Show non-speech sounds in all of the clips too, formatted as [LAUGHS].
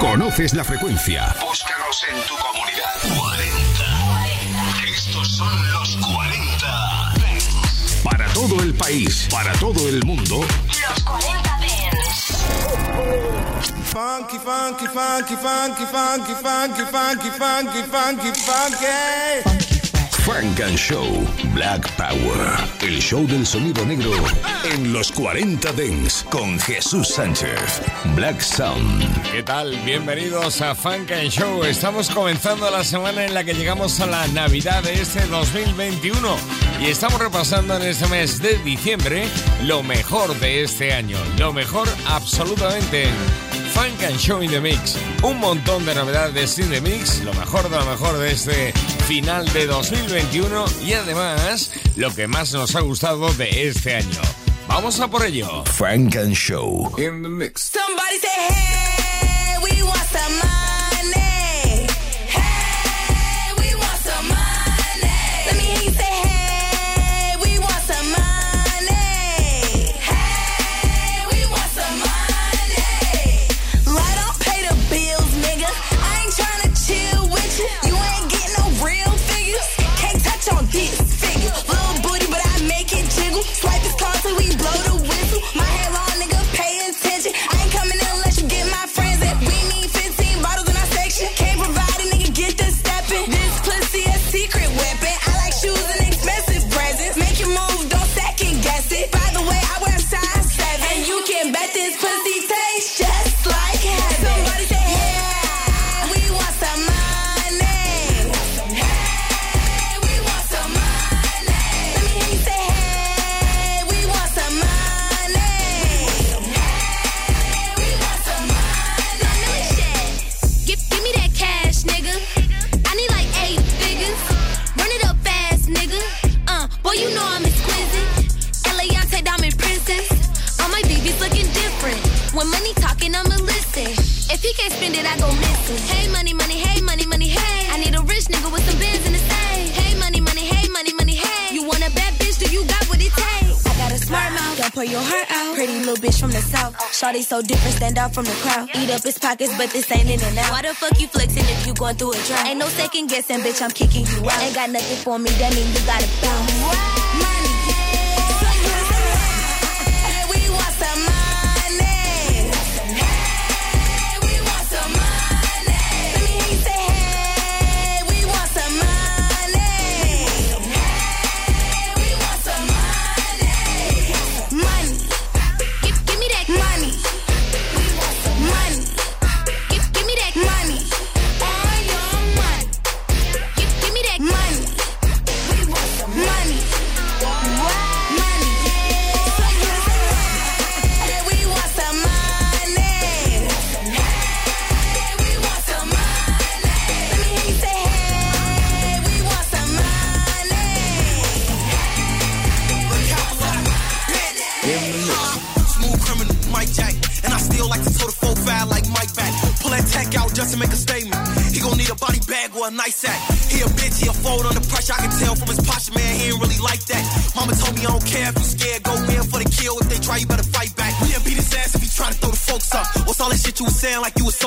Conoces la frecuencia. Búscanos en tu comunidad. 40. Estos son los 40. Para todo el país, para todo el mundo. Los 40 Dents. Funky, funky, funky, funky, funky, funky, funky, funky, funky, funky. Funk and Show Black Power. El show del sonido negro en los 40 Dents con Jesús Sánchez. Black Sound. ¿Qué tal? Bienvenidos a Funk and Show. Estamos comenzando la semana en la que llegamos a la Navidad de este 2021 y estamos repasando en este mes de diciembre lo mejor de este año. Lo mejor absolutamente Funk and Show in the Mix. Un montón de novedades in the Mix, lo mejor de lo mejor de este final de 2021 y además lo que más nos ha gustado de este año. Vamos a por ello. Funk and Show in the Mix. Somebody say, hey, we want some so different, stand out from the crowd. Eat up his pockets, but this ain't in and out. Why the fuck you flexing if you going through a drought? Ain't no second guessing, bitch, I'm kicking you out. Ain't got nothing for me, that mean you gotta bounce.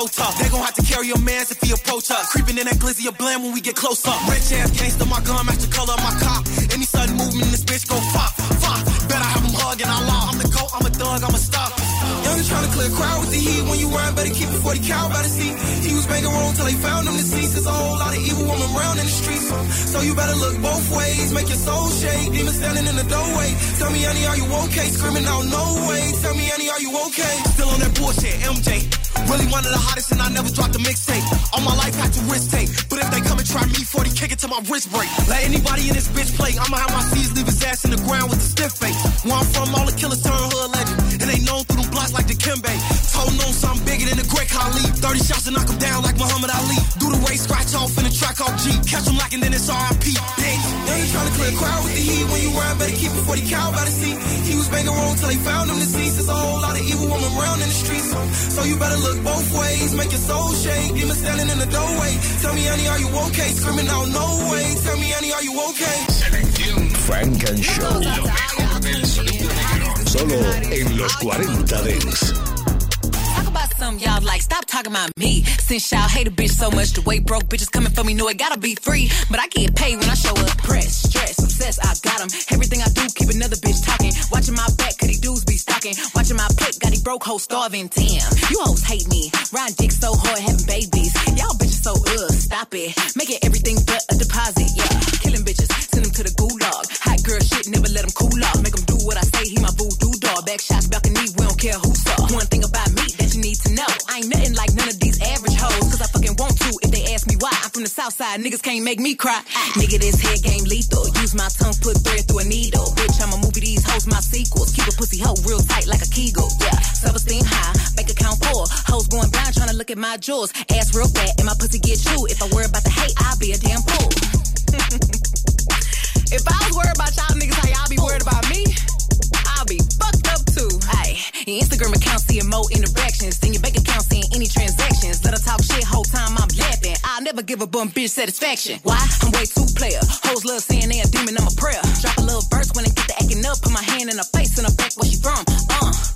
So tough? They gon' have to carry your mans if he approach us. Creeping in that glizzy of blam when we get close up. Rich ass gangster, my gun match the color of my cop. Any sudden movement, this bitch go fuck, fuck. Better have him hug and I law. I'm the goat, I'm a thug, I'm a star. Young trying to clear crowd with the heat. When you run, better keep it 40 cow by the seat. He was making room till they found him deceased. There's a whole lot of evil woman around in the streets. So you better look both ways. Make your soul shake. Demon standing in the doorway. Tell me, Annie, are you okay? Screaming out, no way. Tell me, Annie, are you okay? Still on that bullshit, MJ. Really one of the hottest and I never dropped a mixtape. All my life had to risk take. But if they come and try me 40, kick it to my wrist break. Let anybody in this bitch play. I'ma have my C's leave his ass in the ground with a stiff face. Where I'm from, all the killers turn hood legend. And they known through them blocks like the Kimbe. Told on something bigger than the Great Khali. 30 shots to knock him down like Muhammad Ali. Do the race, scratch off in the track off G. Catch him locking, then it's RIP. They ain't trying to clear a crowd with the heat. When you ride, better keep it 40 cal by the seat. He was making room till they found him deceased. There's a whole lot of evil women around in the streets. So you better look both ways. Make your soul shake. Demon standing in the doorway. Tell me, Annie, are you okay? Screaming out, no way. Tell me, Annie, are you okay? Funk and Show. Lo mejor del sonido negro. Solo en los 40 Dance. Some y'all like, stop talking about me. Since y'all hate a bitch so much, the way broke bitches coming for me, know it gotta be free. But I get paid when I show up. Press, stress, obsessed, I got them. Everything I do, keep another bitch talking. Watching my back, cause these dudes be stalking. Watching my plate, got these broke hoes starving. Damn, you hoes hate me. Riding dick so hard, having babies. Y'all bitches so ugh, stop it. Making everything but a deposit, yeah. Killing bitches, send them to the gulag. Hot girl shit, never let them cool off. Make them do what I say, he my voodoo dog. Back shots, balcony, know. I ain't nothing like none of these average hoes. Cause I fucking want to if they ask me why. I'm from the south side, niggas can't make me cry. Nigga, this head game lethal. Use my tongue, put thread through a needle. Bitch, I'ma movie these hoes, my sequels. Keep a pussy hoe real tight like a kegel. Yeah, self-esteem high, bank account full. Hoes going blind trying to look at my jewels. Ass real fat and my pussy get chewed. If I worry about the hate, I'll be a damn fool. [LAUGHS] if I was worried about y'all niggas, how y'all be worried about me? I'll be fucked up too. Aye, Instagram account seeing more interactions give bum bitch satisfaction. Why? I'm way too player. Hoes love saying they a demon, I'm a prayer. Drop a little verse when it get to acting up. Put my hand in her face and her back where she from. Uh,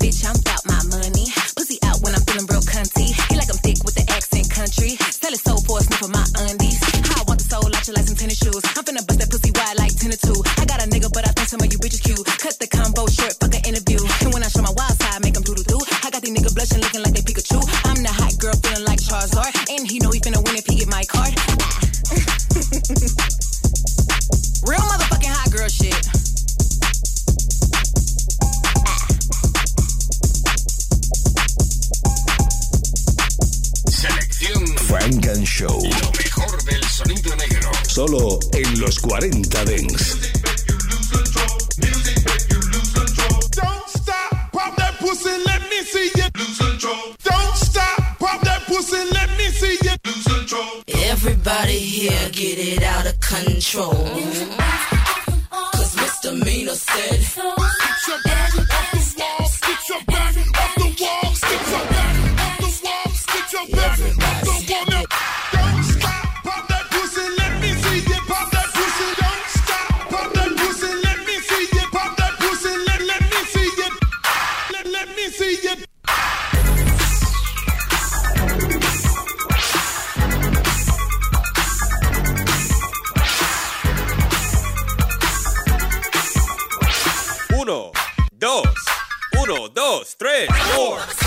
tres, four.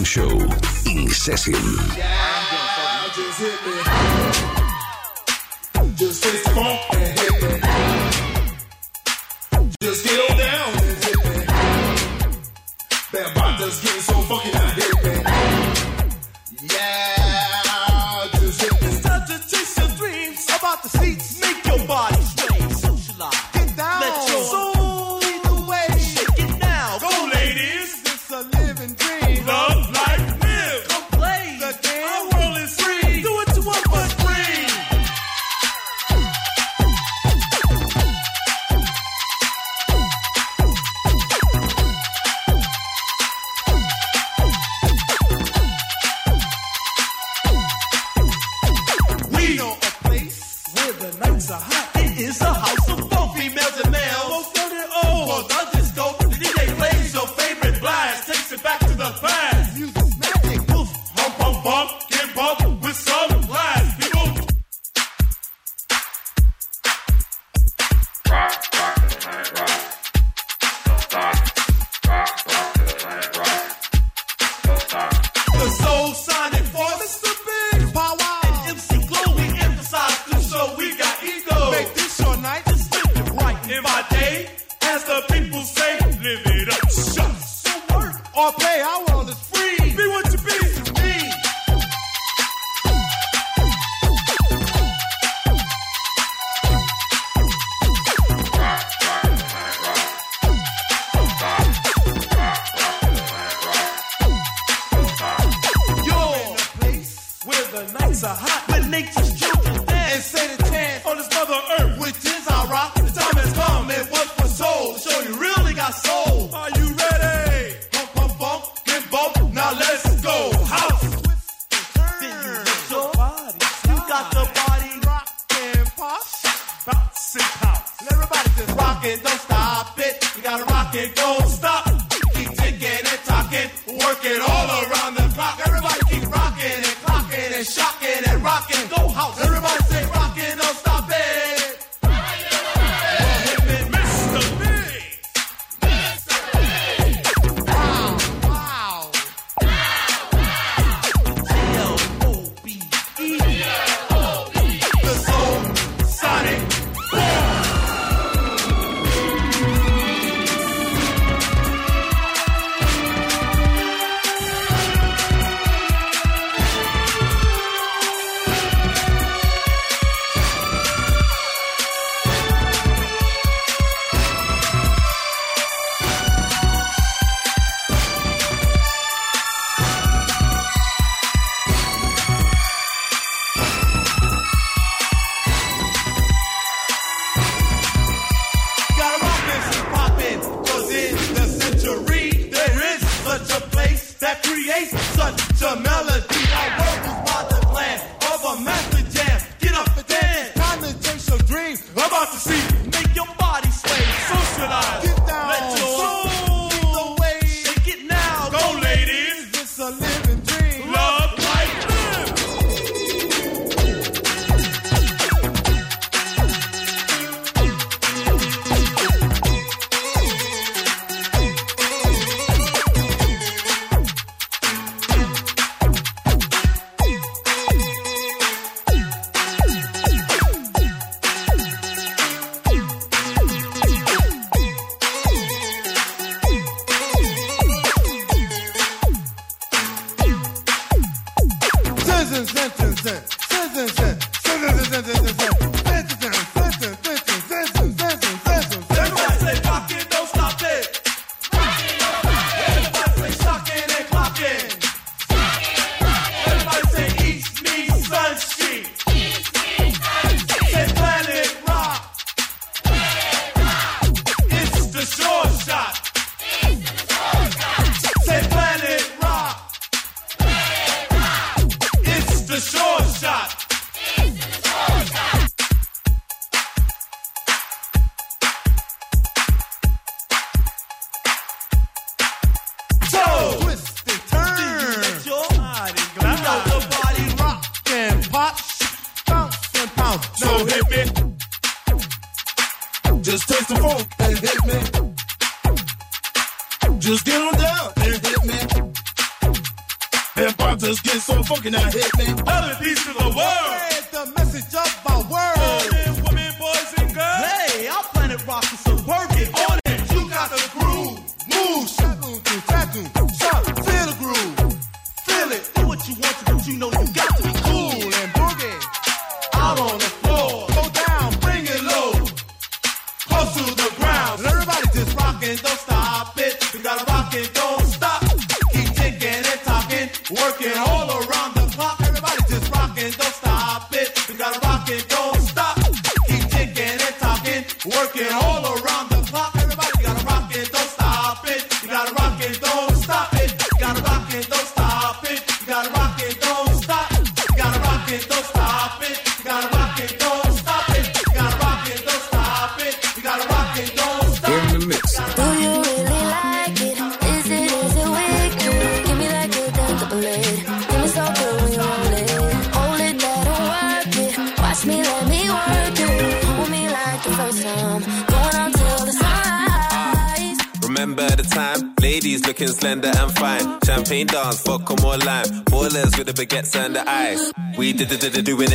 Show. In session. Just the people say, live it up, shut, up." or pay our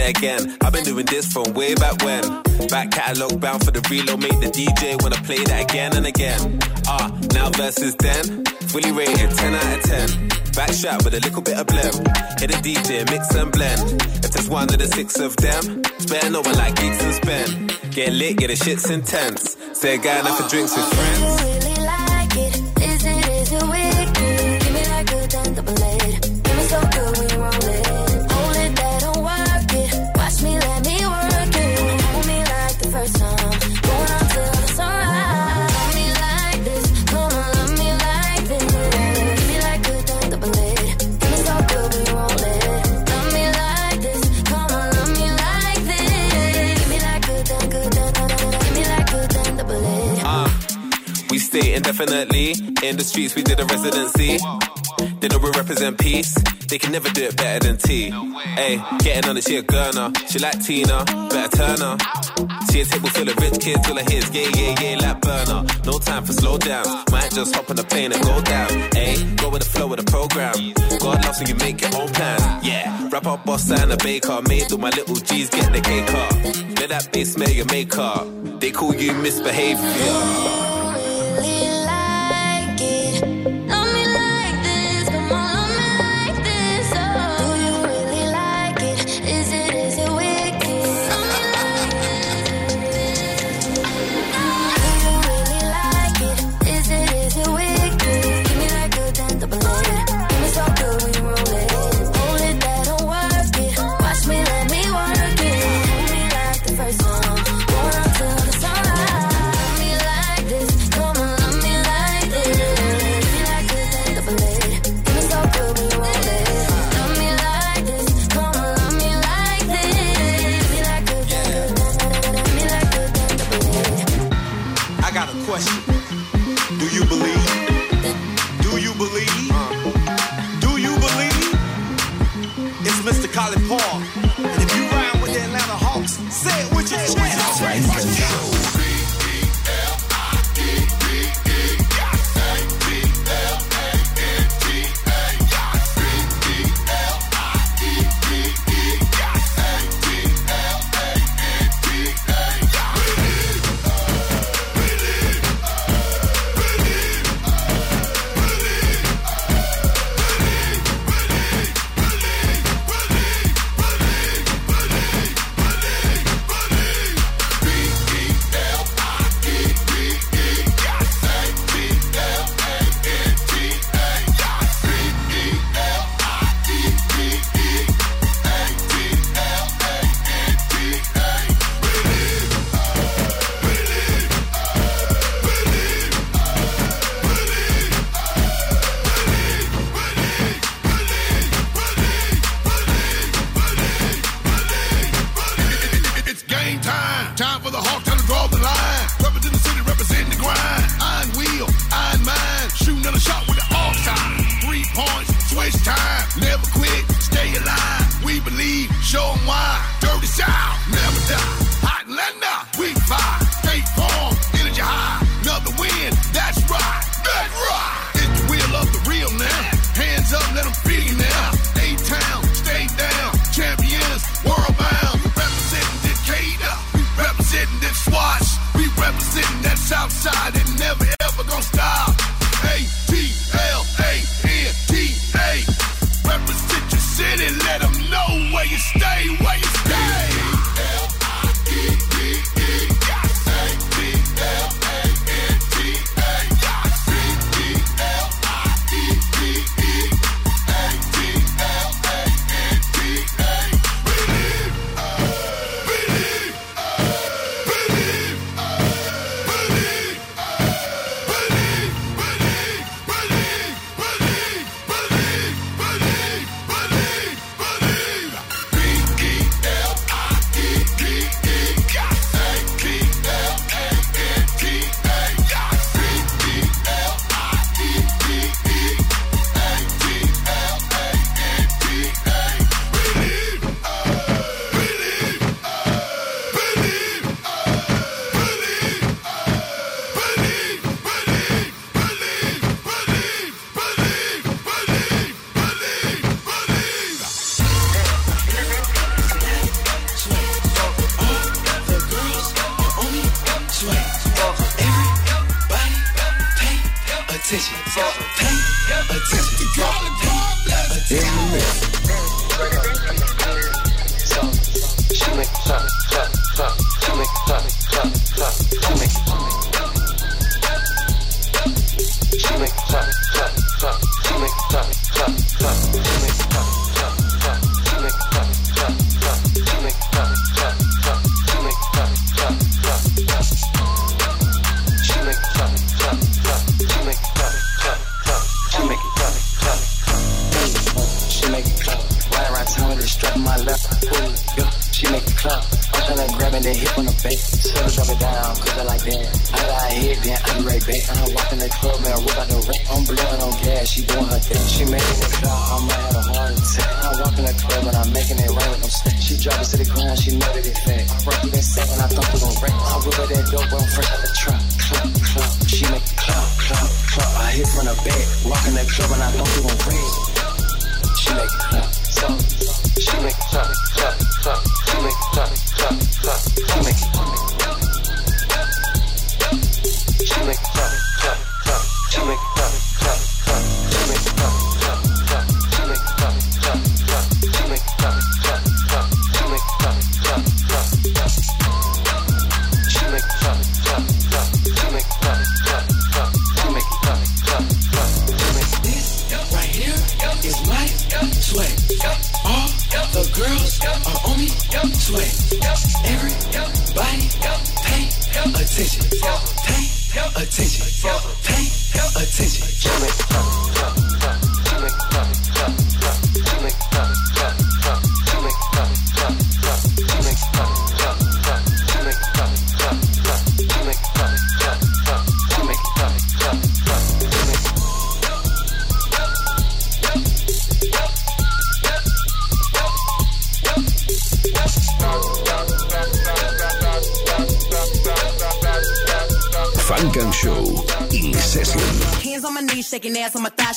again. I've been doing this from way back when. Back catalog bound for the reload, make the DJ wanna play that again and again. Ah, uh, now versus then, fully rated 10 out of 10. Back shot with a little bit of blem. Hit a DJ, mix and blend. If there's one of the six of them, spare no one like geeks and spend. Get lit, get yeah, the shit's intense. Say a guy enough for drinks with friends. indefinitely. In the streets, we did a residency. They know we represent peace. They can never do it better than T. Hey, getting on it, she a gurner. She like Tina, better Turner. She a table full of rich kids, all I hear is yeah, yeah, yeah, like burner. No time for slow downs. Might just hop on a plane and go down. Hey, go with the flow of the program. God loves when you make your own plan. Yeah, wrap up boss and a baker. Made all my little G's get the cake up. Let that bass smell your makeup. They call you misbehavior.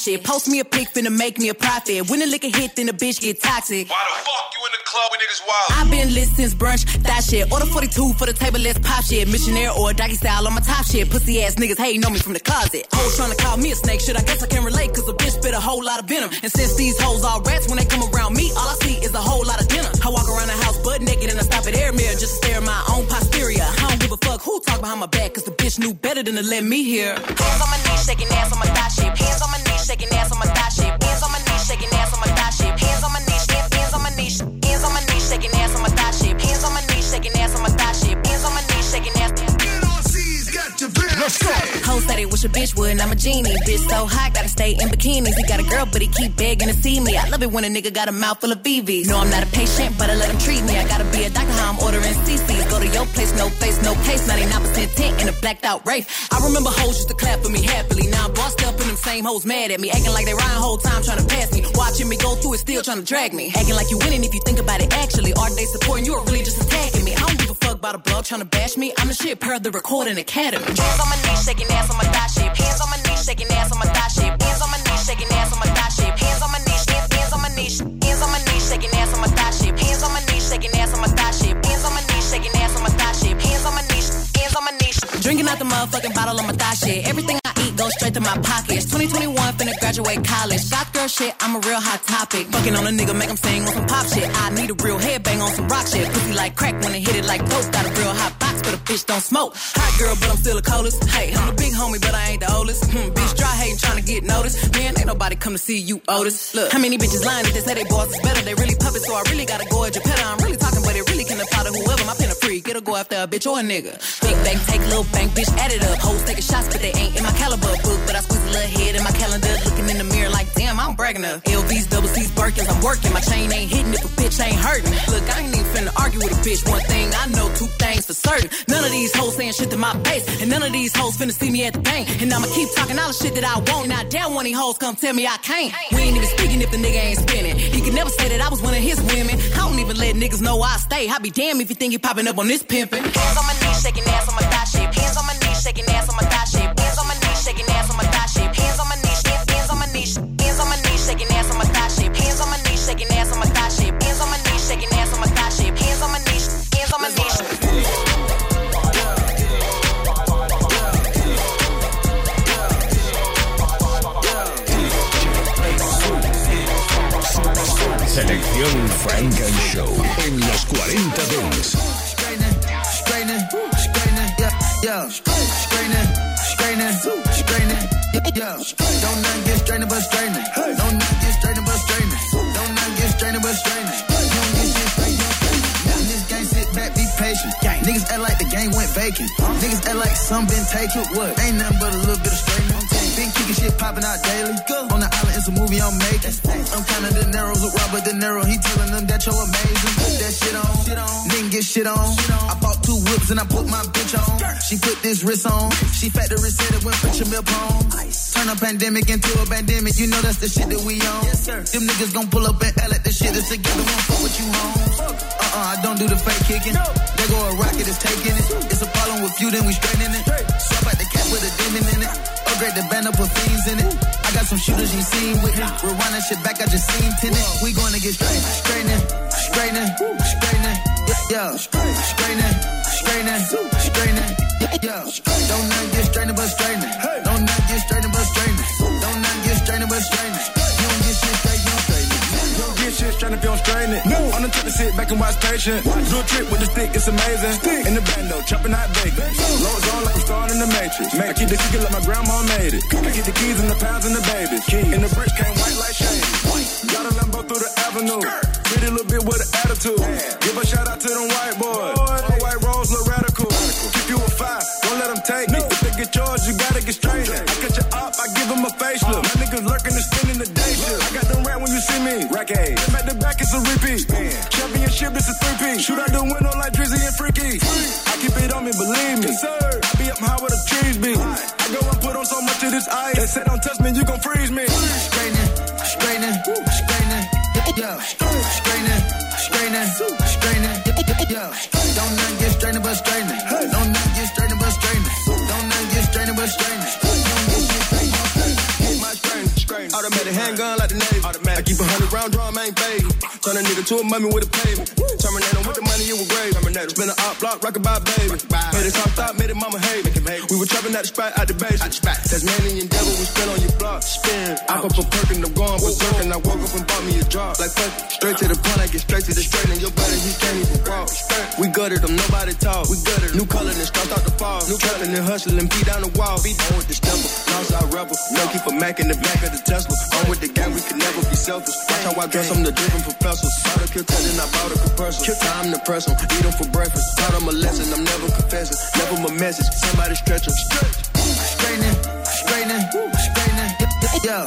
Shit. Post me a pic, finna make me a profit. When the liquor hit, then the bitch get toxic. Why the fuck you in the club when niggas wild? I've been lit since brunch, that shit. Order 42 for the table, let's pop shit. Missionaire or doggy style on my top shit. Pussy ass niggas hating on me from the closet. Hoes trying to call me a snake, shit. I guess I can relate, cause a bitch spit a whole lot of venom. And since these hoes all rats, when they come around me, all I see is a whole lot of dinner. I walk around the house butt naked and I stop at air mirror just to stare at my own posterior. I don't give a fuck who talk behind my back, cause the bitch knew better than to let me hear. Hands on my knees, shaking ass on my thigh shit. Hands on my knees, shaking ass on my thigh shit. Hands on my knees, shaking ass on my thigh shit. Hands on my knees, hands, hands on my knees, hands on my knees, shaking ass on my thigh shit. Hands on my knees, shaking ass on my thigh shit. Hands on my knees, shaking ass. Hoes said it wish a bitch would, and I'm a genie. Bitch so hot, gotta stay in bikinis. He got a girl, but he keep begging to see me. I love it when a nigga got a mouth full of BVs. No, I'm not a patient, but I let him treat me. I gotta be a doctor, how I'm ordering CCs. Go to your place, no face, no case. 99% tint in a blacked out race. I remember hoes used to clap for me happily. Now I'm bossed up and them same hoes mad at me. Acting like they riding whole time trying to pass me. Watching me go through it, still trying to drag me. Acting like you winning if you think about it actually. Are they supporting you or really just attacking me? I don't give a fuck about a blog trying to bash me. I'm the shit per the recording academy. Hands on my knees, shaking ass on my thigh shape. Hands on my knees, shaking ass on my thigh shape. Hands on my knees, shaking ass on my thigh shape. Hands on my knees, hands, on my knees, hands on my knees, shaking ass on my thigh shape. Hands on my knees, shaking ass on my thigh shape. Hands on my knees, shaking ass on my thigh shape. Hands on my knees, hands on my knees. Drinking out the motherfucking bottle on my thigh shit. Everything I eat goes straight to my pockets. 2021, finna graduate college. Shot girl shit, I'm a real hot topic. Fucking on a nigga, make him sing on some pop shit. I need a real headbang on some rock shit. Pussy like crack when it hit it like dope. Got a real hot box, but a bitch don't smoke. Hot girl, but I'm still a coldest. Hey, I'm the big homie, but I ain't the oldest. Hmm, bitch dry hating, trying to get noticed. Man, ain't nobody come to see you, Otis. Look, how many bitches lying if they say they boss is better? They really puppets, so I really gotta go at your pet. I'm really talking, but it really can apply to whoever. My pen a get a go after a bitch or a nigga. Big bank, take little bank, bitch, add it up. Hoes taking shots, but they ain't in my caliber book. But I squeeze a little head in my calendar, looking in the mirror like, damn, I'm bragging up. LVs, double C's, Birkins, I'm working. My chain ain't hitting if a bitch ain't hurting. Look, I ain't even finna argue with a bitch. One thing I know, two things for certain. None of these hoes saying shit to my face, and none of these hoes finna see me at the bank. And I'ma keep talking all the shit that I want, I dare one of these hoes come tell me I can't. We ain't even speaking if the nigga ain't spinning. He could never say that I was one of his women. I don't even let niggas know I stay. I be damn if you think you popping up on this pimpin'. Hands on my knees, shaking ass on my thigh shape. Hands on my knees, shaking ass on my Estación Funk and Show en los 40 Dance. Don't not get straightening but straightening. Don't not get straightening but straightening. Don't not get straightening but straightening. You don't get shit straight. In this game, sit back, be patient. Niggas act like the game went vacant. Niggas act like some been taken. What? Ain't nothing but a little bit of straightening. Shit popping out daily. On the island, it's a movie I'm making. I'm kinda De Niro's with Robert De Niro. He telling them that you're amazing. Put that shit on. Nigga get shit on. I bought two whips and I put my bitch on. She put this wrist on. She factory said it went put your milk on. Turn a pandemic into a pandemic. You know that's the shit that we on. Them niggas gon' pull up and L at the shit that's together. Won't fuck with you home. Uh-uh, I don't do the fake kicking. They go a rocket is taking it. It's a problem with you, then we straightening it. Swap out the cat with a demon in it. Upgrade the band up with fiends in it. I got some shooters you seen with me. We're running shit back, I just seen tenant. We gonna get straight, straightening, straightening, straightening. Yeah, straightening, straightening, straightening. Yeah. Don't not get straightening but straightening. Don't not get straightening but straightening. Don't not get straightening but straightening. Shit straight if you don't straighten it. No. On the tip to sit back and watch patient. Do a trick with the stick, it's amazing. In the band though, chopping out bacon. Loads on like I'm starring in the Matrix. I keep the kicker like my grandma made it. I keep the keys and the pounds and the babies. And the bricks came white like shade. Got a Lambo through the avenue. Pretty little bit with an attitude. Give a shout out to them white boys. All white rolls look radical. Keep you a five, don't let them take it. If they get yours, you gotta get straight. I catch you up, I give them a facelift. My niggas lurking and spinning the day shift. I got them rat when you see me. Rack it's a repeat. Championship, it's a three-piece. Shoot out the window like Drizzy and Freaky. I keep it on me, believe me. I be up high where the trees be. I go and put on so much of this ice. They say don't touch me, you gon' freeze me. straightening, straightening, straightening, yeah, straightening, straightening, straightening, yeah. Don't not get straightening but straightening. Don't not get straightening but straightening. Don't not get straightening but straightening. You don't get shit straight, you don't straighten it. My strain, automatic handgun like the Navy. I keep a hundred round drum, ain't baby. Turn a nigga to a mummy with a pavement. Terminator with the money, you were grave. Terminator. Spin a op block, rock by baby. Made it top top, made it mama hate. We were trapping at the spot, at the base. Tasmanian devil, we spin on your block. Spin. I pop a perk and I'm going berserk. And I woke up and bought me a drop. Like fuck, straight to the point, I get straight to the straight. And your buddy, he can't even walk. We gutted them, nobody talk. We gutted New color and start out the. New trapping and hustling, beat down the wall. Beat on with the stumble, lost our rebel. Keep a Mac in the back of the Tesla. On with the gang, we can never be selfish. Watch how I dress, I'm the driven professor. Bought a kill then I bought a compressor. Kill time to press 'em, eat 'em for breakfast. Taught 'em a lesson, I'm never confessing. Never my message, somebody stretch 'em. straightening, straightening, straightening, yeah,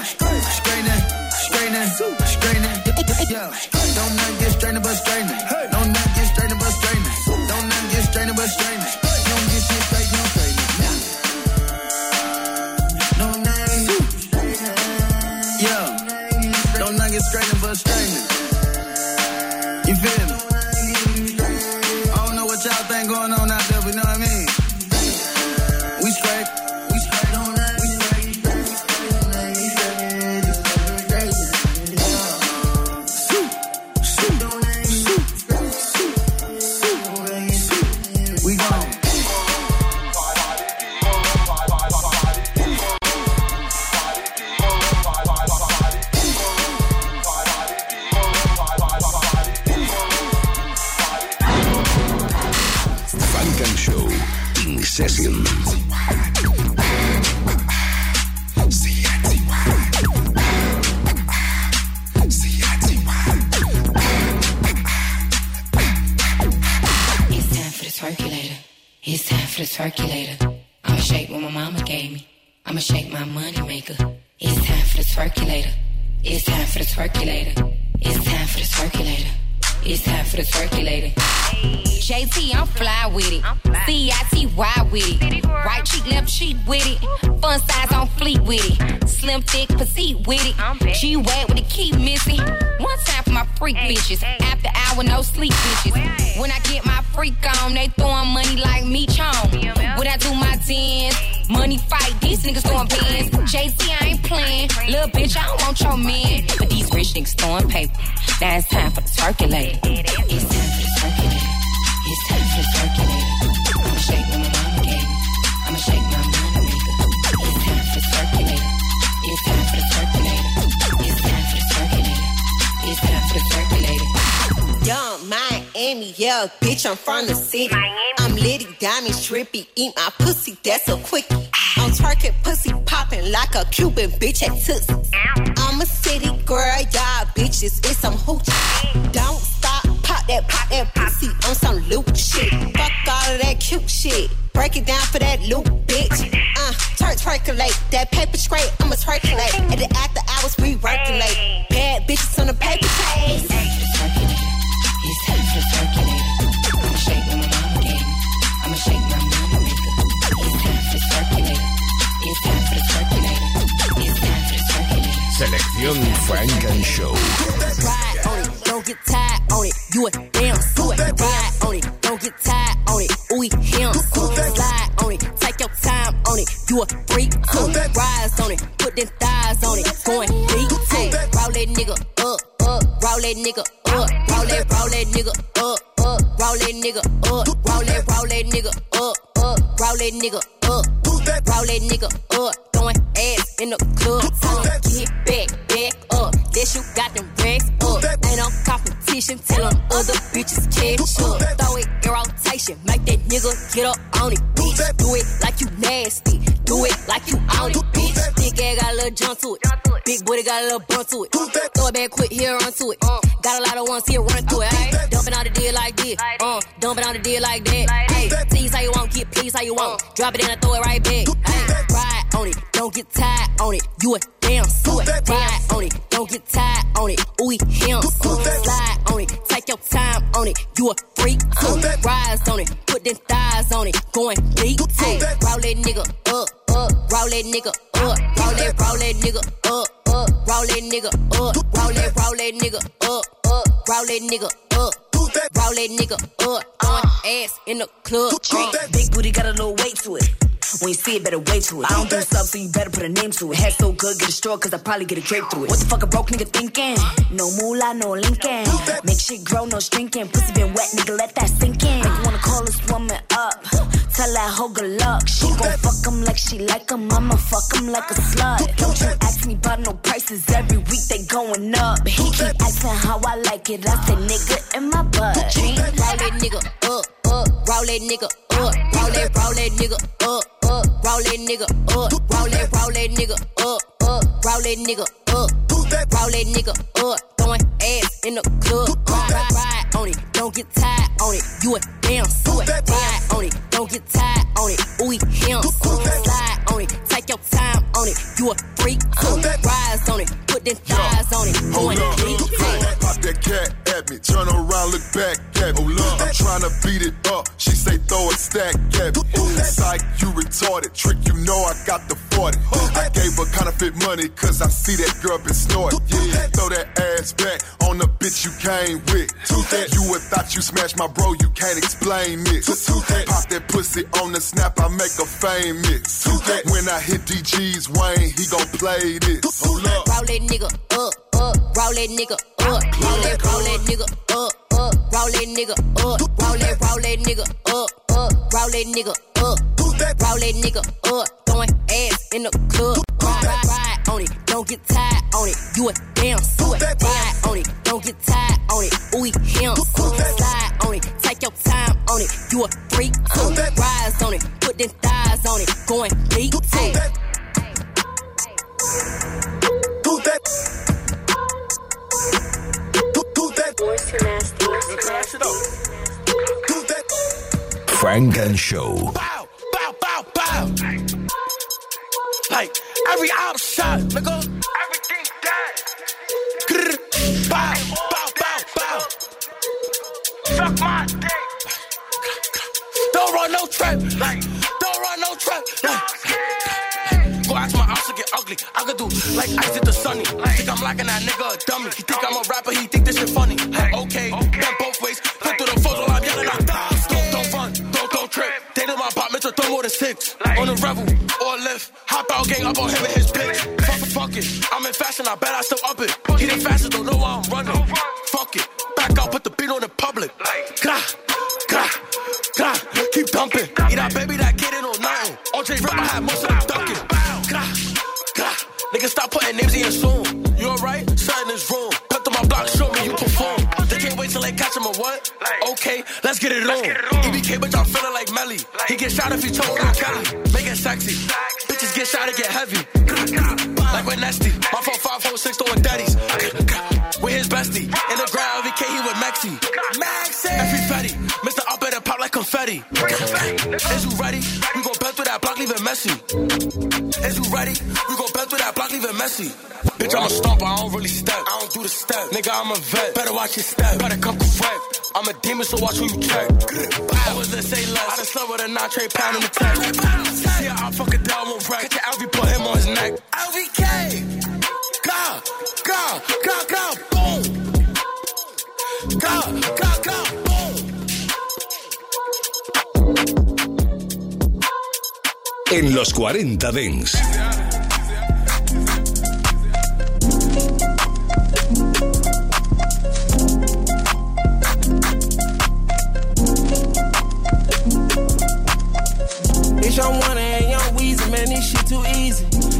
with it. Fun size on fleet with it. Slim, thick, petite with it. G-Wag with the key missing. One time for my freak bitches. After hour, no sleep bitches. When I get my freak on, they throwing money like me chong. When I do my dance, money fight, these niggas throwing pins. JT, I ain't playing. Little bitch, I don't want your man. But these rich niggas throwing paper. Now it's time for the circulator. It's time for the. Yeah, bitch, I'm from the city. I'm litty, diamond, trippy. Eat my pussy, that's a quickie. I'm twerking, pussy popping like a Cuban bitch at Tootsie. I'm a city girl, y'all bitches, it's some hoochie. Don't stop, pop that, pop that pussy on some loot shit. Fuck all of that cute shit. Break it down for that loop, bitch. Uh, twerk, twerkulate. That paper straight, I'ma twerkulate. At the after hours, we working late. Bad bitches on the paper chase. Selección Funk and Show. Ride on it, don't get tired on it. You a damn suit. Ride on it, don't get tired on it. Ooh, him. Slide on it, take your time on it. You a freak too. Rise on it, put them thighs on it. Going deep too. Roll that nigga up, up. Roll that nigga up. Roll that, roll that nigga up, up. Roll that nigga up. Roll that, roll that nigga up, up. Roll that nigga up. Roll that nigga up. Throwing ass in the club. Other bitches catch up. Throw it in rotation. Make that nigga get up on it, bitch. Do it like you nasty. Do it like you on it, bitch. Big ass got a little jump to it. Big booty got a little bump to it. Throw it back quick, here run to it. Got a lot of ones here run through it. Ayy, dumping on the deal like this. Uh, dumping on the deal like that. Hey, tease how you want, get please how you want. Drop it in and throw it right back. Ayy, ride on it, don't get tired on it. You a damn suit. Ride on it, don't get tired on it. Ooh, him. Slide time on it. You a freak too. Rise on it, put them thighs on it. Going deep too. Roll that nigga up, up. Roll that nigga up. Roll that, roll that nigga up, up. Roll that nigga up. Roll that, roll that nigga up, up. Roll that nigga up. Roll that nigga up. Throwing ass in the club. Big booty got a little weight to it. When you see it, better wait to it. I don't do stuff, so you better put a name to it. Head so good, get a straw, cause I probably get a drape through it. What the fuck a broke nigga thinking? No moolah, no linking. Make shit grow, no shrinking. Pussy been wet, nigga, let that sink in. You wanna call this woman up. Tell that hoe good luck. She gon' fuck him like she like him. I'ma fuck him like a slut. Don't you ask me about no prices. Every week they going up. He keep asking how I like it. I say nigga in my butt. Roll that nigga up, up. Roll that nigga up. Roll that, roll that nigga. Roll that nigga up. Roll that, roll that nigga up, up. Roll that nigga up. Roll that nigga up. Throwing ass in the club. Ride, ride, ride on it. Don't get tired on it. You a damn suit. Ride on it. Don't get tired on it. Ooh, him. Slide on it. Take your time on it. You a freak too. Rise on it. Put them thighs on it. Going deep. Pop that cat. Turn around, look back at me. I'm trying to beat it up. She say throw a stack at me. Psych, you retarded. Trick, you know I got the 40. I gave her counterfeit money cause I see that girl been snorting. Yeah, throw that ass back on the bitch you came with. You would thought you smashed my bro, you can't explain this. Pop that pussy on the snap, I make her famous. When I hit DG's Wayne, he gon' play this. Hold up. Roll that nigga up, up. Roll that nigga up. Roll that, roll that nigga up, up. Roll that nigga up. Roll that, roll that nigga up, up. Roll that nigga up. Roll that nigga up. Throwing ass in the club. Ride, ride, ride on it. Don't get tired on it. You a damn suit. Ride on it. Don't get tired on it. Ooh, him. Slide on it. Take your time on it. You a freak. Rise on it. Put them thighs on it. Going deep too. Funk and Show. Bow, bow, bow. Like every out shot, nigga. Everything. Bow, bow, bow, bow. Suck my dick. Don't run no trap. Like, don't run no trap. Like, ugly. I could do like ice at the sunny. Think I'm lacking that nigga a dummy. He think I'm a rapper, he think this shit funny. Okay, bend both ways. Put through the while I'm yelling out dimes. Don't, don't run, don't, don't trip. They in my apartment, so throw more than six. On the rebel or lift. Hop out, gang up on him and his bitch. Fuck it, fuck it. I'm in fashion, I bet I still up it. He the fastest, Okay, let's it on. EBK, bitch, I'm feeling like Melly. He get shot if he choke on Kelly. Make it sexy. Bitches get shot, it get heavy. Like we're nasty. My phone five four six throwing daddies. With his bestie. In the ground, EBK, he with Maxi. Maxi. Every fatty. Mr. Up at pop like confetti. Is you ready? We gon' bend through that block, leave it messy. Is you ready? We gon' bend through that block, leave it messy. Bitch, I'm a stomper, I don't really step. I don't do the step. Nigga, I'm a vet. Better watch your step. Better come correct. I'm a demon, so watch who you check. I was in say less. I done slept with a nine tray pound in the tech. See how I fuck a dog, won't wreck. Catch your LV, put him on his neck. LVK! Go, go, go, go, boom! Go, go, go, boom! En los 40 Dance.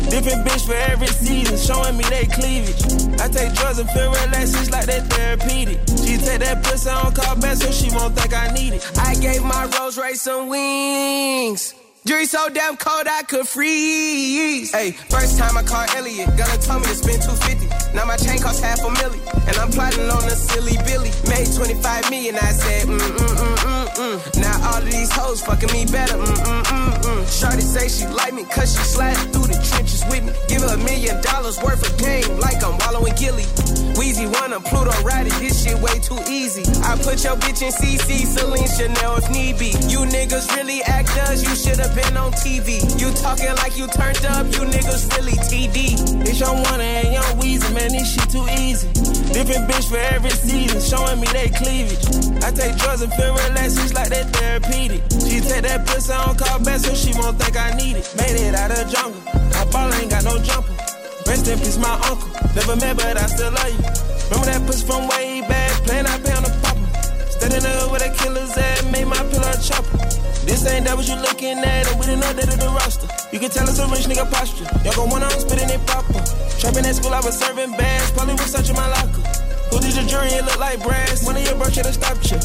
Different bitch for every season, showing me they cleavage. I take drugs and feel relaxed, it's like that therapeutic. She take that pussy on call back so she won't think I need it. I gave my Rolls Royce some wings. Jury so damn cold I could freeze. Hey, first time I called Elliot, gonna tell me to spend 250. Now my chain costs half a milli, and I'm plotting on a silly Billy. Made 25 million, I said, mm mm mm mm mm. Now all of these hoes fucking me better, mm mm mm mm. Shorty say she like me, cause she sliding through the trenches with me. Give her a million dollars worth of game, like I'm wallowing Gilly. Wheezy wanna Pluto ride it, this shit way too easy. I put your bitch in CC, Celine Chanel if need be. You niggas really actors, you should've been on TV. You talking like you turned up, you niggas really TD. It's your one and young Weezy, man, this shit too easy. Different bitch for every season, showing me they cleavage. I take drugs and feel relaxed, it's like that therapeutic. She take that pussy on call back so she won't think I need it. Made it out of jungle, my ball ain't got no jumper. Rest in peace, my uncle. Never met, but I still love you. Remember that pussy from way back, playing I pay on the popper. Standing up where the killers at, made my pillow chopper. This ain't that what you looking at, and we that of the roster. You can tell it's a rich nigga posture. Y'all gon' wanna spitting it proper. Trapping at school, I was serving bags, probably was searching my locker. Who did your jury? It look like brass. One of your bro should've stopped you.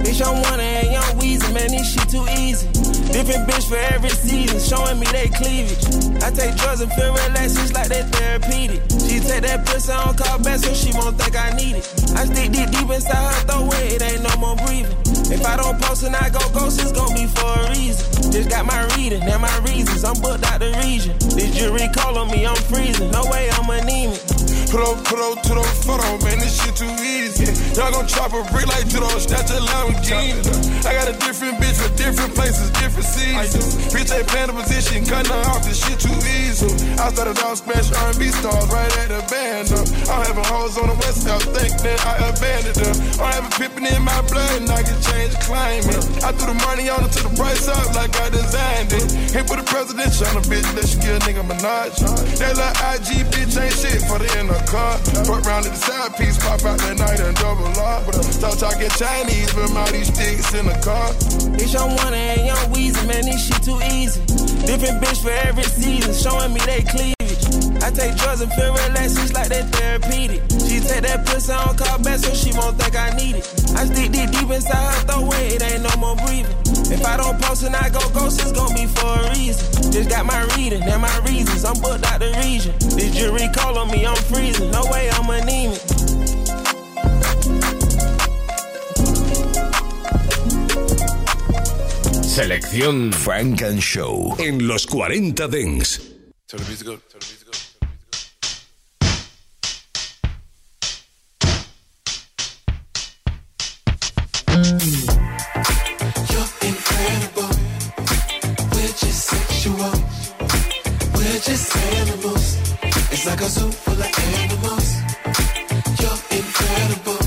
Bitch, I'm one and young Weezy, man, this shit too easy. Different bitch for every season, showing me they cleavage. I take drugs and feel relaxed, it's like that therapeutic. She take that pussy on call back so she won't think I need it. I stick deep deep inside her throat it ain't no more breathing. If I don't post and I go ghost, it's gon' be for a reason. Just got my reading and my reasons, I'm booked out the region. This jury call on me, I'm freezing. No way I'm anemic. Put up, put up to the photo, man, this shit too easy. Y'all gon' chop a brick like Judo, snatch a Lamborghini. I got a different bitch for different places, different seasons. Bitch ain't playing the position, cutting her off, this shit too easy. I started off smash R&B stars right at the band. Uh. I'm having hoes on the west coast, think that I abandoned them. I'm having pippin' in my blood, and I can change climate. I threw the money on it to the price up like I designed it. Hit with the presidential on a bitch, let you get a nigga Minaj. That little IG bitch ain't shit for the in car. Fuck round the side piece, pop out that night and double R. Start talking Chinese, but all these sticks in the car. It's your one and young Weezy, man, this shit too easy. Different bitch for every season, showing me they cleavage. I take drugs and feel relaxed, it's like that therapeutic. She take that pussy on call back so she won't think I need it. I stick deep deep inside her throat where it ain't no more breathing. If I don't post and I go ghost, it's gon' be for a reason. Just got my reading and my reasons, I'm booked out the region. This jury call on me, I'm freezing. No way I'm anemic. Selección Funk and Show en los 40 Dance. Tell the music go, tell the music go. It's like a zoo full of animals. You're incredible.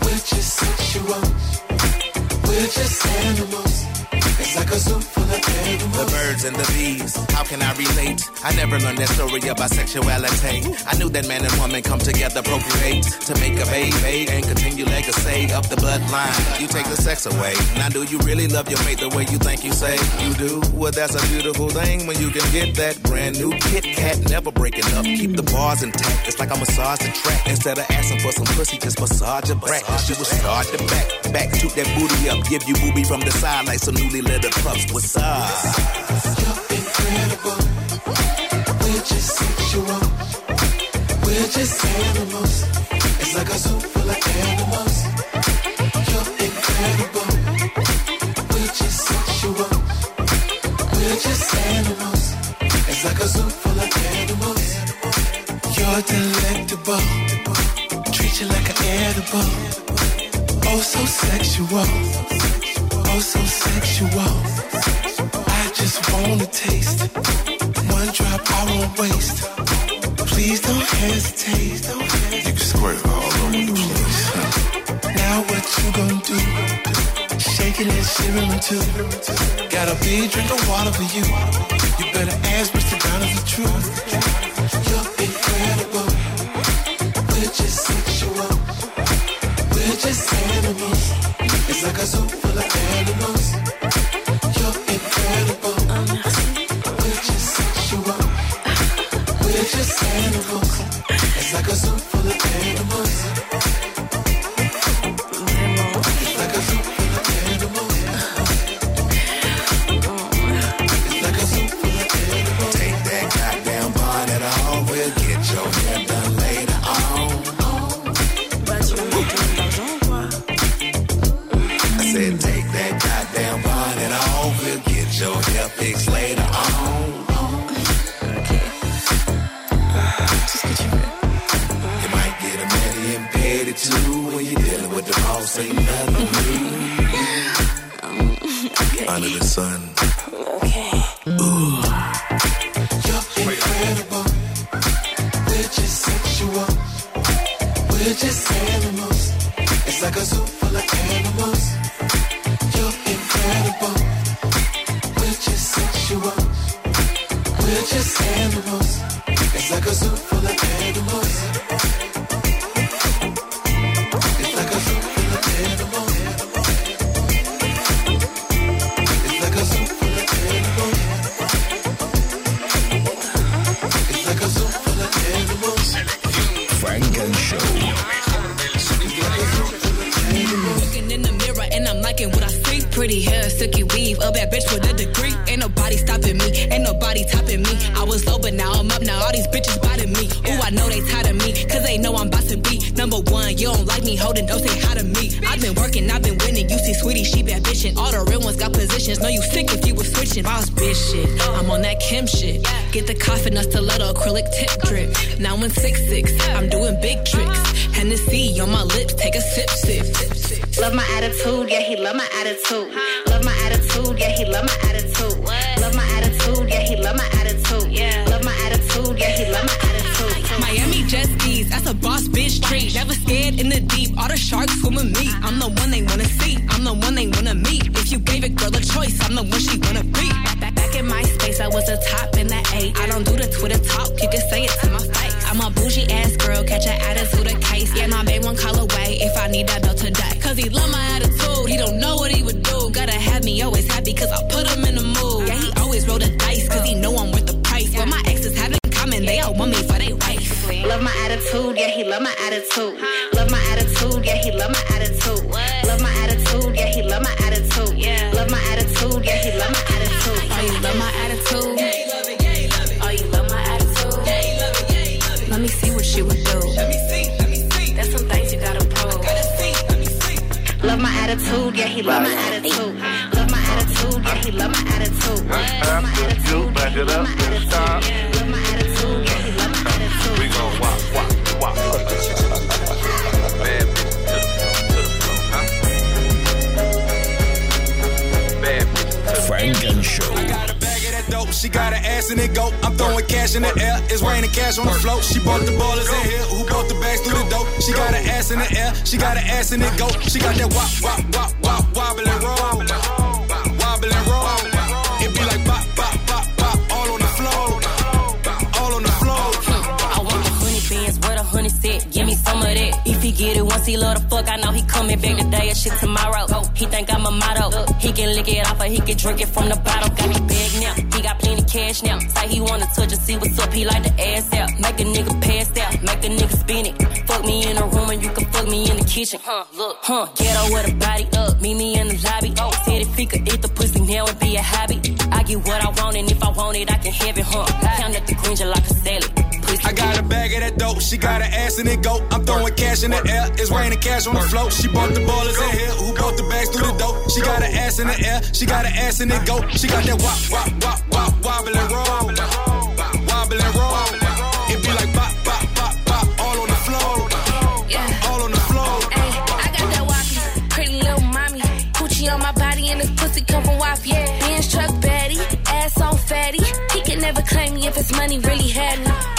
We're just sexual. We're just animals. It's like a zoo. The birds and the bees, how can I relate? I never learned that story about sexuality. I knew that man and woman come together, procreate to make a baby and continue legacy of the bloodline. You take the sex away. Now, do you really love your mate the way you think you say you do? Well, that's a beautiful thing when you can get that brand new Kit Kat, never breaking up. Keep the bars intact. It's like I massage the track instead of asking for some pussy, just massage your back. She will start the back, back, toot that booty up, give you booby from the side like some newly littered pups. What's up? Incredible. We're just sexual. We're just animals. It's like a zoo full of animals. You're incredible. We're just sexual. We're just animals. It's like a zoo full of animals. You're delectable. Treat you like an edible. Oh, so sexual. Oh, so sexual. Wanna taste. One drop I won't waste. Please don't hesitate. You can squirt all over the place. Now what you gonna do? Shaking and shivering too. Got a big drink of water for you. You better ask Mr. Brown the truth. You're Under the sun. Love my attitude, yeah, he love my attitude. Love my attitude, yeah, he love my attitude. Love my attitude, yeah, he love my attitude. Love my attitude, yeah, he love my attitude. Oh, you love my attitude? Oh, you love my attitude? Let me see what she would do. Let me see, let me see. There's some things you gotta prove. Love my attitude, yeah, he love my attitude. Love my attitude, yeah, he love my attitude. Love my attitude, back it up, then stop. love my attitude, She got an ass in it go. I'm throwing cash in the air. It's raining cash on the float. She bought the ballers in here. Who bought the bags through the dope? She got an ass in the air. She got an ass in it go. She got that wop, wop, wop, wop, wobble and roll. Wobble and roll. It be like bop, bop, bop, bop. All on the floor. All on the floor. I want my honey bands with a honey set. Give me some of that. If he get it once, he love the fuck. I know he coming back today or shit tomorrow. He think I'm a motto. He can lick it off or he can drink it from the bottle. Got me big now, he got plenty cash now. Say he wanna touch and see what's up, he like the ass out. Make a nigga pass out, make a nigga spin it. Fuck me in the room and you can fuck me in the kitchen. Huh, look, huh, ghetto with a body up, meet me in the lobby. Oh, said if he could eat the pussy now it'd be a hobby. I get what I want and if I want it, I can have it, huh. Count up the green like a salad. I got a bag of that dope. She got an ass in it go. I'm throwing cash in the air. It's raining cash on the float. She bought the ballers in here. Who brought the bags through the dope? She got an ass in the air. She got an ass in it go. She got that wop, wop, wop, wop, wobble and roll. Wobble and roll. It be like bop, bop, bop, bop. All on the floor. All on the floor. Ay, I got that walkie, pretty little mommy. Coochie on my body and this pussy come from WAP, yeah. Benz truck baddie, ass on fatty. He can never claim me if his money really had me.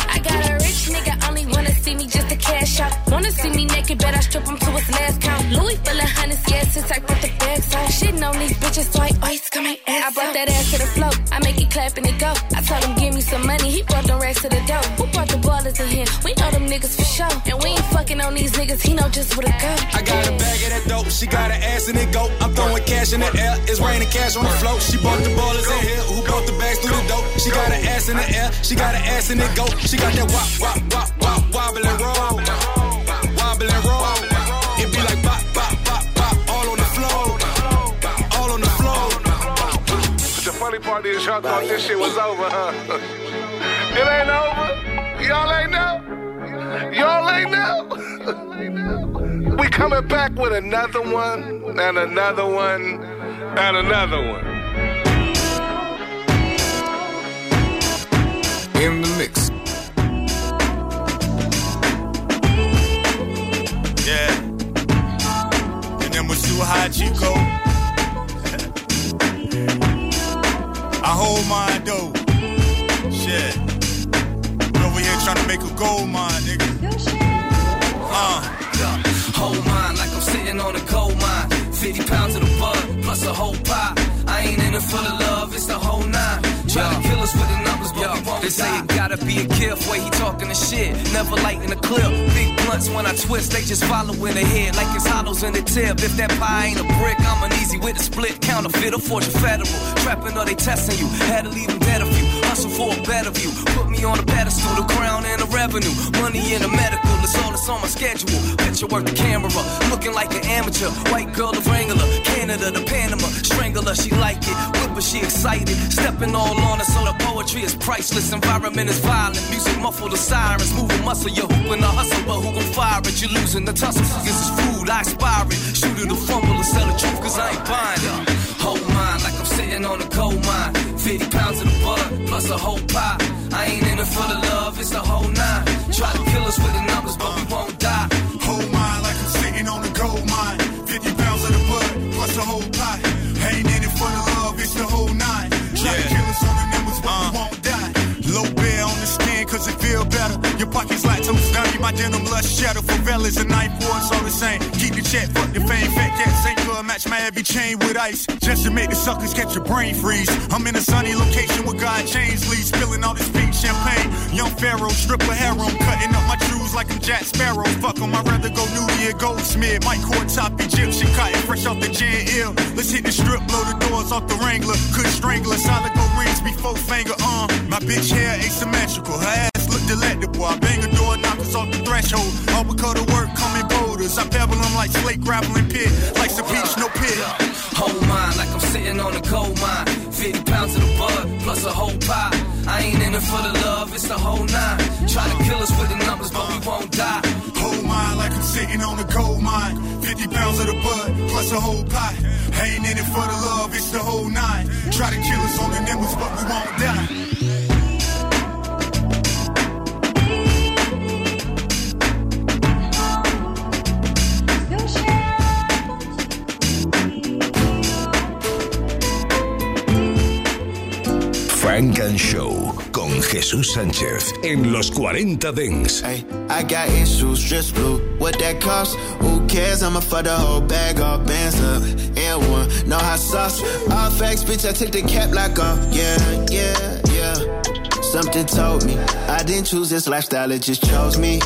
Nigga, only wanna see me just to cash out. Wanna see me naked, bet I strip him to his last count. Louis full of hundreds, yeah, since I put the bags on. Shitting on these bitches, so I ice come my ass I brought that ass to the floor, I make it clap and it go. I told him give me some money, he brought the racks to the door. Who brought the ballers in here? We know them niggas for sure. And we ain't fucking on these niggas, he know just where to go. I got a bag of that dope. She got an ass in it go. I'm throwing cash in the air. It's raining cash on the float. She bought the ballers in here. Who brought the bags through the dope? She got an ass in the air. She got an ass in it go. She got that wop, wop, wop, wop, wobble and roll. Wobble and roll. It be like bop, bop, bop, bop. All on the floor. All on the floor. But the funny part is y'all thought this shit was over, huh? [LAUGHS] it ain't over. Y'all ain't know. Y'all ain't know. [LAUGHS] we coming back with another one and another one and another one. In the mix. High Chico. [LAUGHS] I hold mine though. Shit. We over here trying to make a gold mine, nigga. Uh. Hold mine like I'm sitting on a gold mine. 50 pounds of the bud, plus a whole pie. I ain't in it for the love, it's the whole nine. Try to kill us with the They say it gotta be a careful way he talking the shit. Never lighten the clip. Big blunts when I twist, they just follow in the head like it's hollows in the tip. If that pie ain't a brick, I'm an easy with a split. Counterfeit or fortune federal. Trapping or they testing you. Had to leave them dead of you. For a better view. Put me on a pedestal, the crown and the revenue. Money in the medical, it's all that's on my schedule. Picture work the camera, looking like an amateur. White girl, the Wrangler. Canada, the Panama. Strangler, she like it. Whipper, she excited. Stepping all on her, so the poetry is priceless. Environment is violent. Music muffle the sirens. Moving muscle, you're hooping a hustle, but who gon' fire it? You're losing the tussle. This is food, I aspire it. Shoot it or fumble or sell the truth, cause I ain't buying it. Hold mine like I'm sitting on a coal mine. 50 pounds of the bud, plus a whole pie. I ain't in it for the love, it's the whole nine. Try to kill us with the numbers, but we won't die. Hold mine like I'm sitting on a gold mine. 50 pounds of the bud, plus a whole pie. Ain't in it for the love, it's the whole nine. Try to kill us on the numbers, but we uh. won't die. Low bear on the skin, cause it feel better. Your pockets like toast dirty, my denim lush shadow. for Favelas and knife wars all the same. Keep your check, fuck your fame. Fat cats ain't gonna match my every chain with ice. Just to make the suckers catch your brain freeze. I'm in a sunny location where God chains lead, spilling all this pink champagne. Young Pharaoh, stripper harem, cutting up my shoes like I'm Jack Sparrow. Fuck 'em, I'd rather go nudie or goldsmith. Mike Court top Egyptian cotton, fresh off the gin ill. Let's hit the strip, blow the doors off the Wrangler. Could strangle a solid gold rings before finger on. Uh. My bitch hair asymmetrical, her ass look delectable. I bang a door off the threshold. All because of work come in boulders. I pebble them like slate grappling pit, like some peach, no pit. Hold mine like I'm sitting on a coal mine. 50 pounds of the bud, plus a whole pie. I ain't in it for the love, it's the whole nine. Try to kill us with the numbers, but we won't die. Hold mine like I'm sitting on a gold mine. 50 pounds of the bud, plus a whole pie. Ain't in it for the love, it's the whole nine. Try to kill us on the numbers, but we won't die. Funk and Show con Jesús Sánchez en los 40 Dance. Hey, I got issues, just blue. What that cost? Who cares? I'ma fuck the whole bag off, bands up. And one, know how sauce. All facts, bitch, I take the cap like off. Yeah, yeah, yeah. Something told me I didn't choose this lifestyle, it just chose me.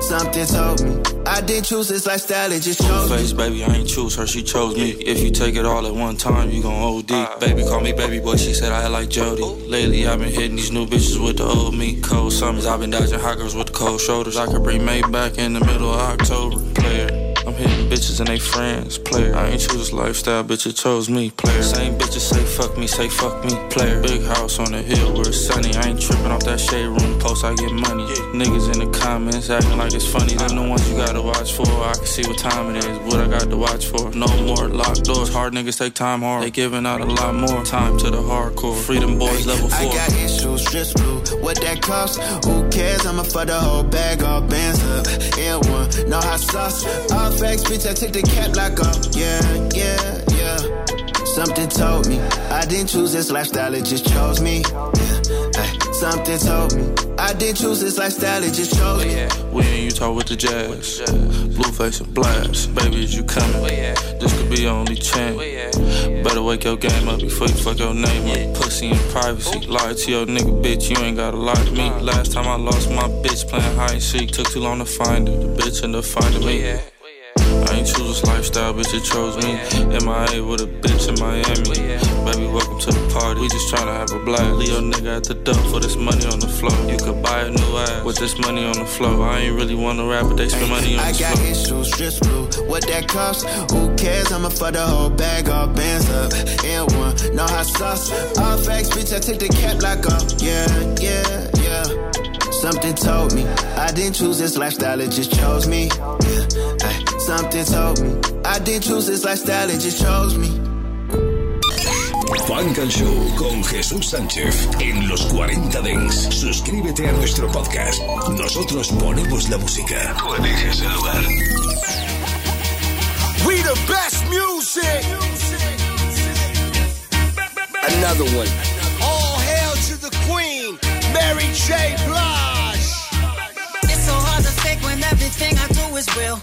Something told me I didn't choose this lifestyle, it just chose. Face, baby, I ain't choose her, she chose me. If you take it all at one time, you gon' OD. Baby, call me baby boy, she said I like Jody. Lately, I've been hitting these new bitches with the old me. Cold summers, I've been dodging hot girls with the cold shoulders. I could bring May back in the middle of October. Player. Hitting bitches and they friends, player. I ain't choose lifestyle, bitch, it chose me, player. Same bitches say fuck me, say fuck me, player. Big house on the hill where it's sunny. I ain't tripping off that shade room post, I get money. Niggas in the comments acting like it's funny. Them the ones you gotta watch for. I can see what time it is, what I got to watch for. No more locked doors. Hard niggas take time hard. They giving out a lot more time to the hardcore. Freedom boys level four. I got issues, just blue. What that cost? Who cares? I'ma fuck the whole bag, all bands up. N1, know how sauce. All facts, bitch, I took the cap like off. Yeah, yeah, yeah. Something told me I didn't choose this lifestyle, it just chose me. Ay, something told me I didn't choose this lifestyle, it just chose me. We in Utah with the jazz. Blueface and blast. Baby, is you coming? This could be your only chance. Better wake your game up before you fuck your name up. Pussy in privacy. Lie to your nigga, bitch. You ain't gotta lie to me. Last time I lost my bitch playing hide and seek. Took too long to find her. The bitch ended up finding me. I ain't choose this lifestyle, bitch, it chose me. MIA with a bitch in Miami. Baby, welcome to the party. We just tryna have a blast. Leo nigga at the door for this money on the floor. You could buy a new ass with this money on the floor. I ain't really wanna rap, but they spend money on I got floor. issues, just blue. What that cost? Who cares? I'ma fuck the whole bag, all bands up. N1, know how sauce. All facts, bitch, I take the cap like off. Yeah, yeah, yeah. Something told me I didn't choose this lifestyle, it just chose me. Ay, something told me I didn't choose this lifestyle, it just chose me. Funk and Show con Jesús Sánchez en los 40 Dents. Suscríbete a nuestro podcast. Nosotros ponemos la música. Tú eliges el lugar. We the best music. Another one. All hail to the queen, Mary J. Blige. It's so hard to fake when everything I do is real.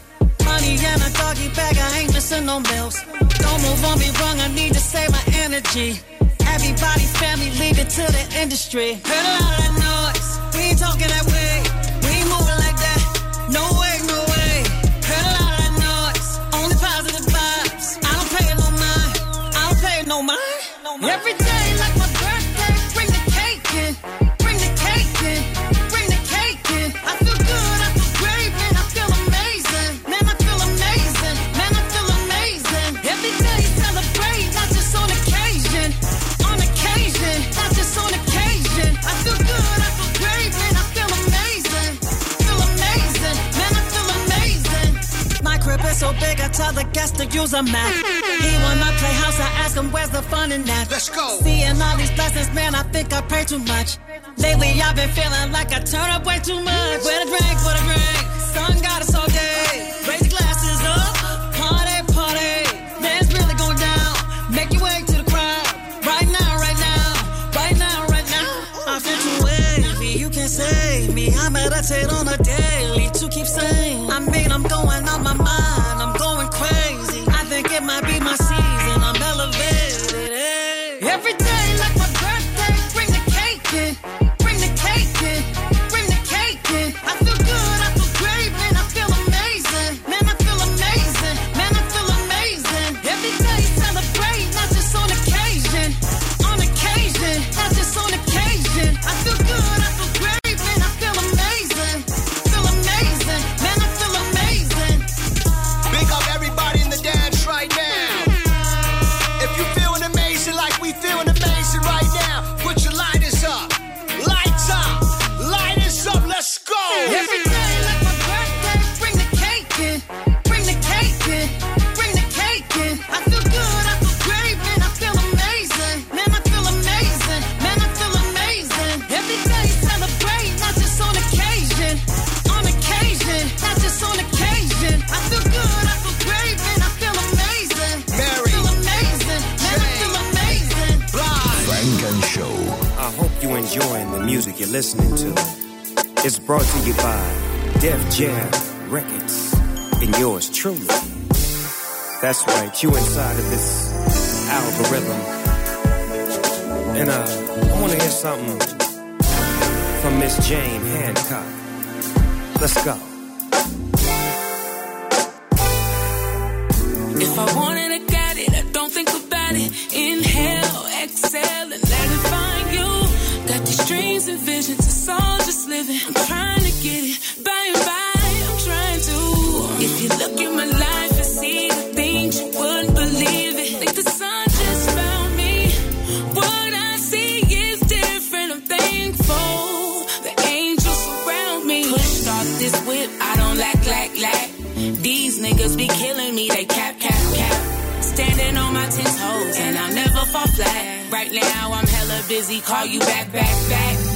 Money and a doggy bag, I ain't missing no meals. Don't move on me wrong, I need to save my energy. Everybody's family, leave it to the industry. Heard a lot of that noise, we ain't talking that way. We ain't moving like that. No way, no way. Heard a lot of that noise, only positive vibes. I don't pay no mind, I don't pay no mind. Every day like tell the guests to use a map. He wanna play house, I ask him where's the fun in that. Let's go. Seeing all these blessings, man, I think I pray too much. Lately, I've been feeling like I turn up way too much. With a drink, for a drink, sun got us all day. All just living. I'm trying to get it by and by. I'm trying to. If you look at my life and see the things you wouldn't believe it. Think the sun just found me. What I see is different. I'm thankful. The angels surround me. Push start this whip. I don't lack, lack, lack. These niggas be killing me. They cap, cap, cap. Standing on my ten toes and I'll never fall flat. Right now I'm hella busy. Call you back, back, back.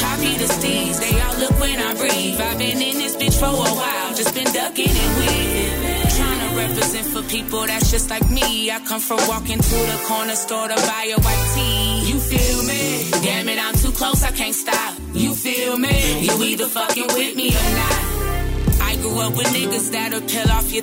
Copy the steeds. They all look when I breathe. I've been in this bitch for a while. Just been ducking and weaving. Trying to represent for people that's just like me. I come from walking to the corner store to buy a white tee. You feel me? Damn it, I'm too close. I can't stop. You feel me? You either fucking with me or not. I grew up with niggas that'll peel off your.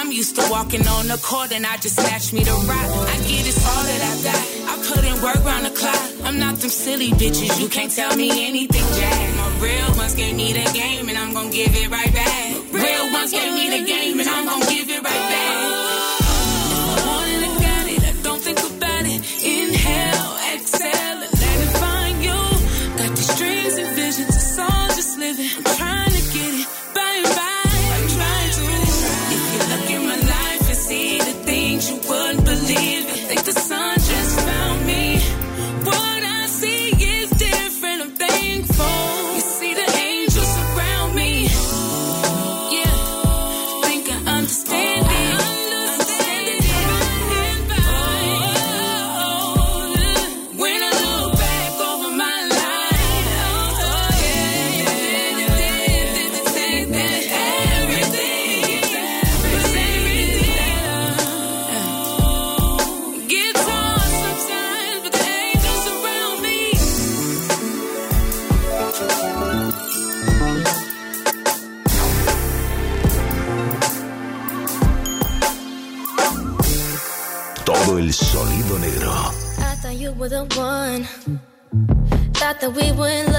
I'm used to walking on the court and I just snatch me the rock. I get it's all that I got. I put in work round the clock. I'm not them silly bitches. You can't tell me anything, Jack. My real ones gave me the game and I'm gonna give it right back. Real ones gave me the game and I'm gonna give it that we were